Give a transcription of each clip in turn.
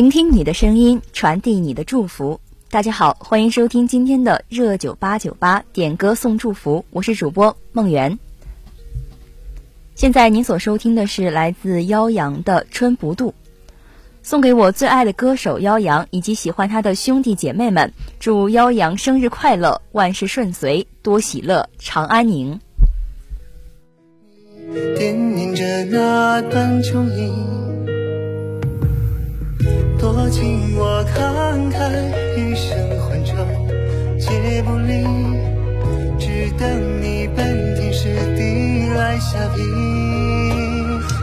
聆听你的声音，传递你的祝福。大家好，欢迎收听今天的热九八九八点歌送祝福，我是主播梦圆。现在您所收听的是来自妖阳的《春不度》，送给我最爱的歌手妖阳以及喜欢他的兄弟姐妹们，祝妖阳生日快乐，万事顺遂，多喜乐，长安宁。惦念着那段旧影。多情我慷慨，一生欢愁皆不离，只等你奔天时地来下笔，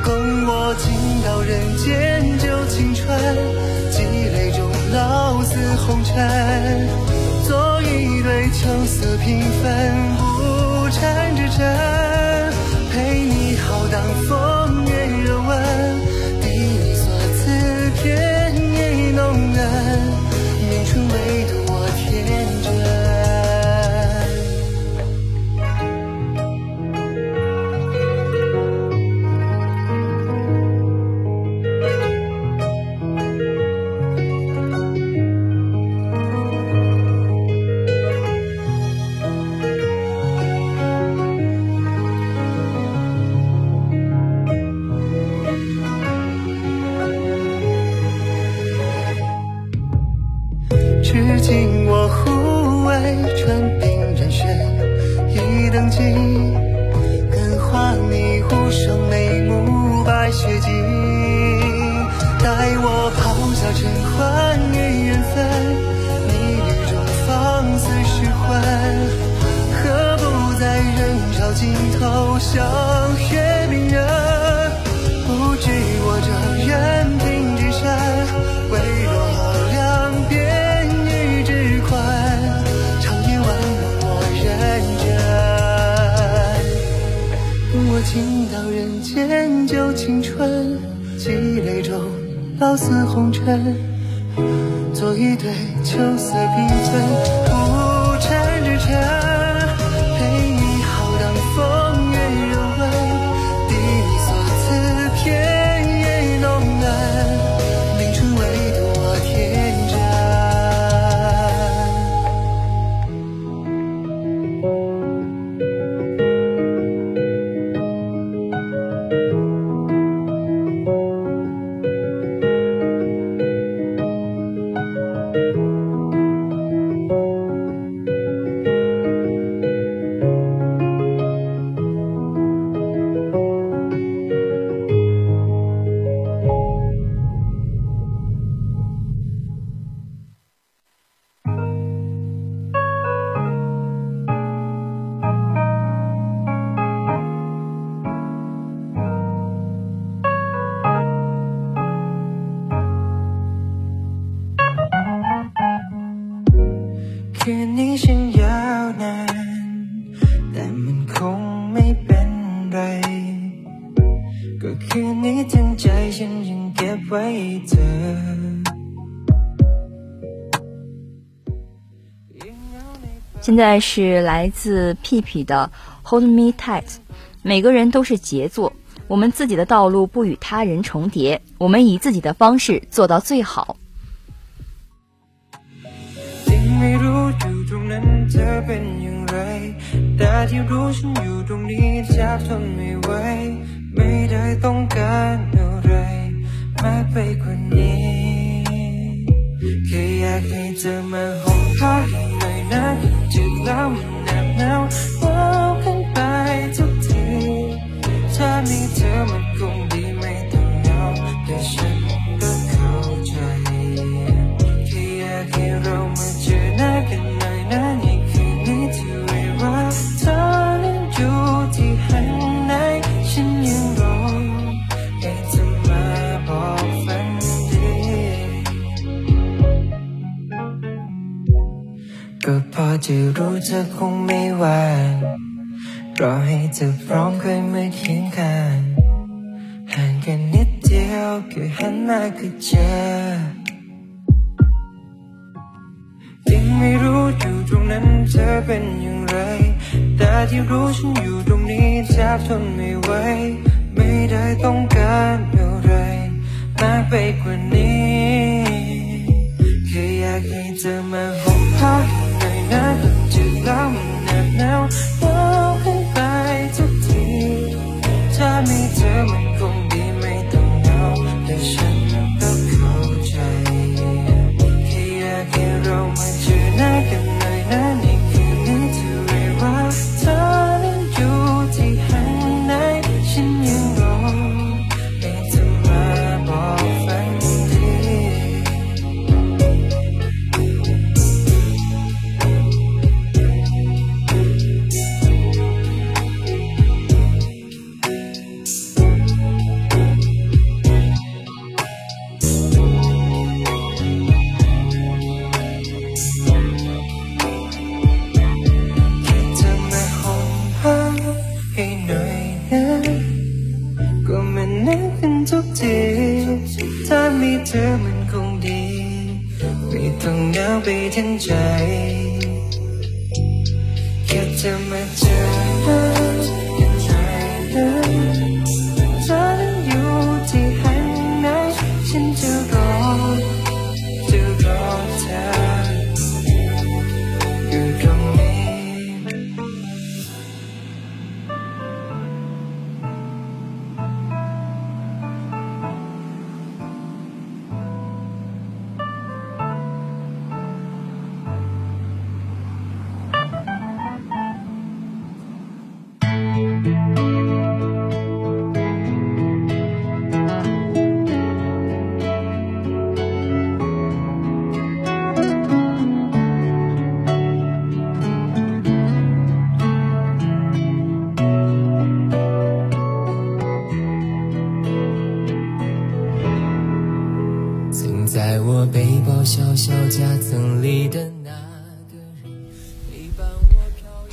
供我尽到人间旧青春，积累终老似红尘，做一对秋色平凡不缠之尘，像阅明人，不知我这人品几山，唯有浩两天宇之宽，长夜万火认真。我倾倒人间旧青春，积累中老似红尘，做一对秋色缤纷不尘之尘，陪你。在是来自屁屁的 Hold Me Tight。每个人都是杰作，我们自己的道路不与他人重叠，我们以自己的方式做到最好。แล้วมันแนบแนวว้า ว จะรู้เธอคงไม่หวานรอให้เธอพร้อมค่อยมาเคียงข้างห่างกันนิดเดียวแค่หันมาก็เจอยังไม่รู้อยู่ตรงนั้นเธอเป็นอย่างไร แต่ที่รู้ฉันอยู่ตรงนี้แทบทนไม่ไหวไม่ได้ต้องการอะไรมากไปกว่านี้แค่อยากให้เธอมาห่มผ้าหน่อ down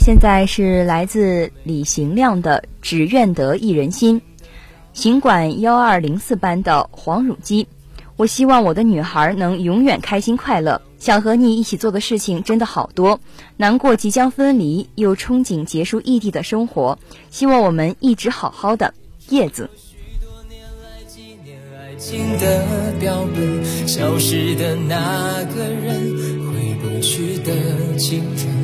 现在是来自李行亮的《只愿得一人心》，行管幺二零四班的黄汝基。我希望我的女孩能永远开心快乐。想和你一起做的事情真的好多，难过即将分离，又憧憬结束异地的生活。希望我们一直好好的。叶子。纪念爱情的标本，消失的那个人，回不去的青春，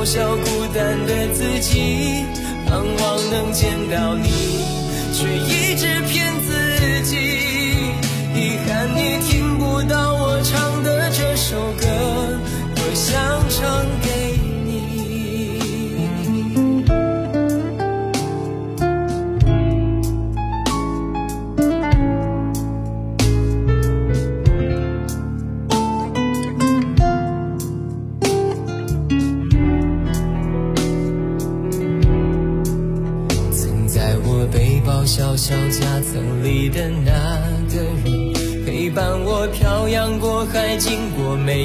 嘲笑孤单的自己，盼望能见到你，却一直骗自己。遗憾你听不到我唱的这首歌，多想唱给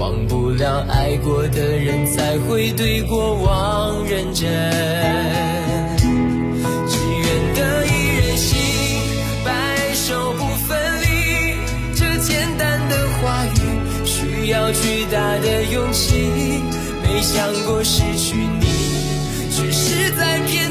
忘不了爱过的人，才会对过往认真。只愿得一人心，白首不分离。这简单的话语，需要巨大的勇气。没想过失去你。却是在骗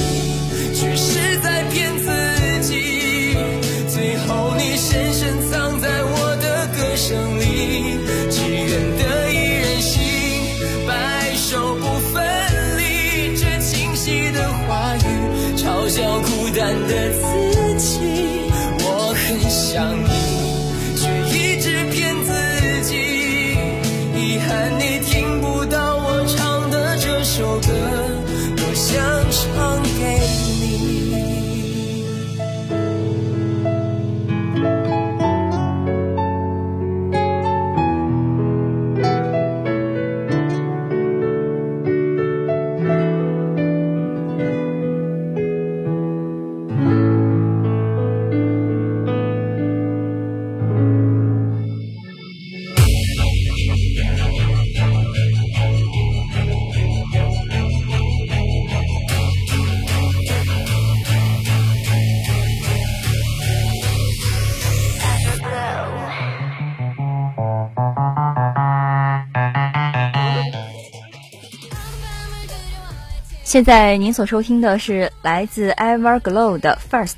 现在您所收听的是来自 everglow 的 first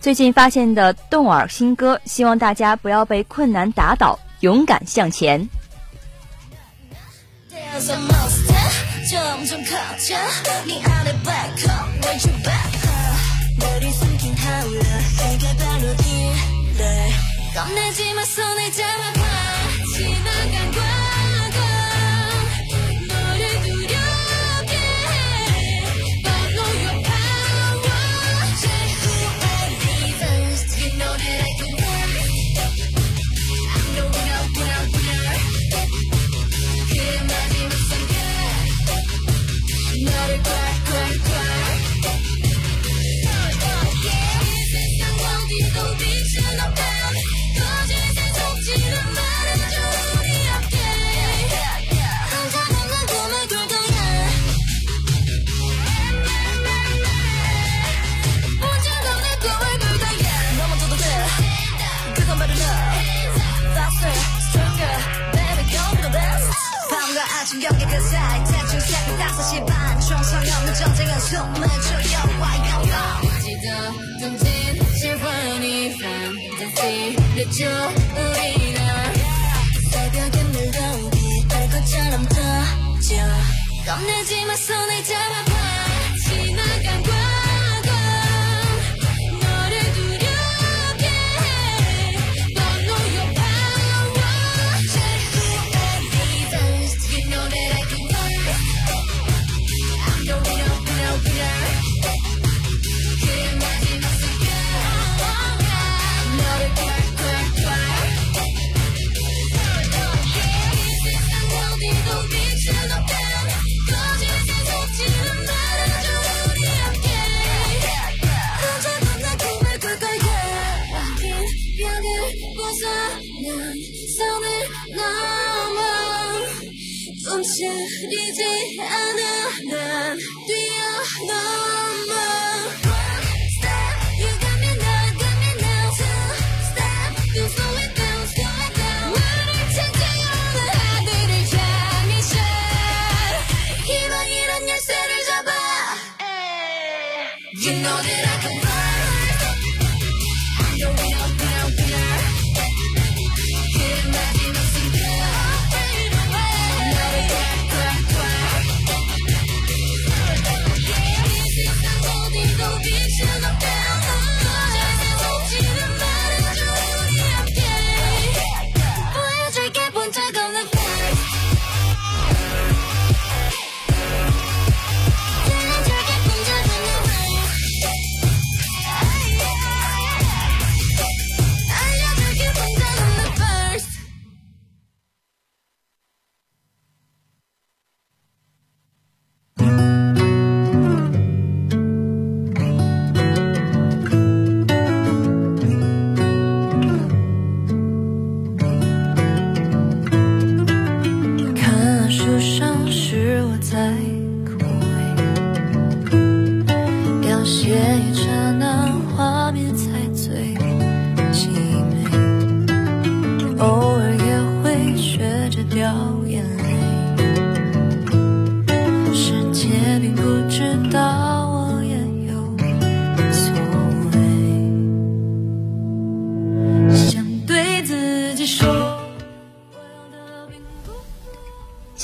最近发现的动耳新歌希望大家不要被困难打倒勇敢向前。 충격의 그 사이 대충 새벽 5시 반 총성 없는 전쟁은 숨을 죽여와 영광 지금 둥진 실원이 fantasy 늦죠 우리는 새벽에 물가오기 딸 것처럼 터져 겁내지 마 손을 잡아봐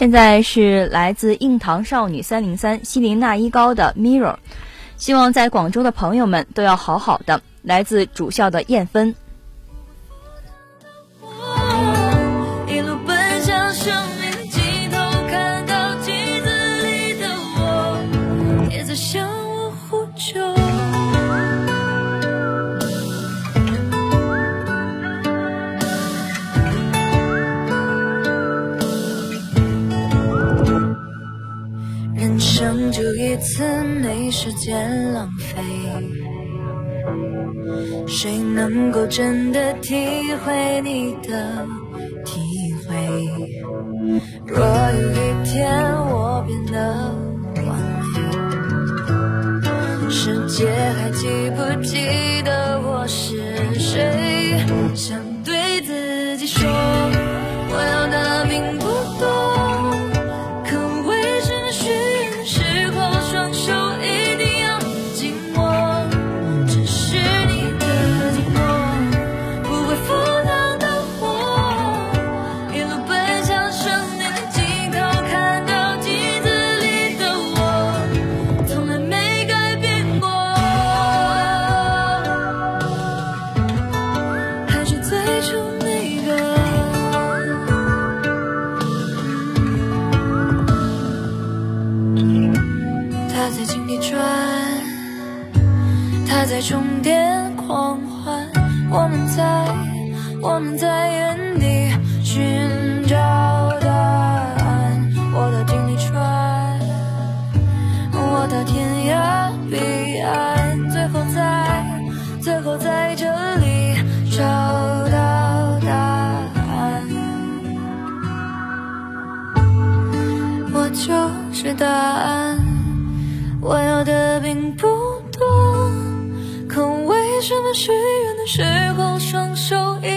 现在是来自硬糖少女三零三西林娜一高的 Mirror，希望在广州的朋友们都要好好的。来自主校的燕芬。能够真的体会你的体会？若有一天我变得完美，世界还记不记得我是谁？就是答案。我要的并不多，可为什么许愿的时候双手一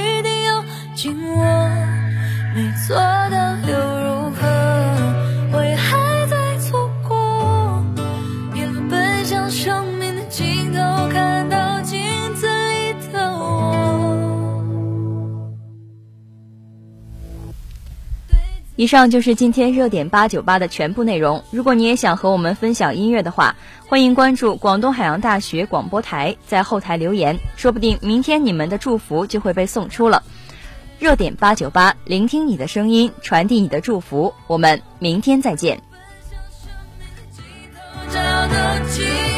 以上就是今天热点八九八的全部内容。如果你也想和我们分享音乐的话，欢迎关注广东海洋大学广播台，在后台留言，说不定明天你们的祝福就会被送出了。热点八九八，聆听你的声音，传递你的祝福。我们明天再见。找到。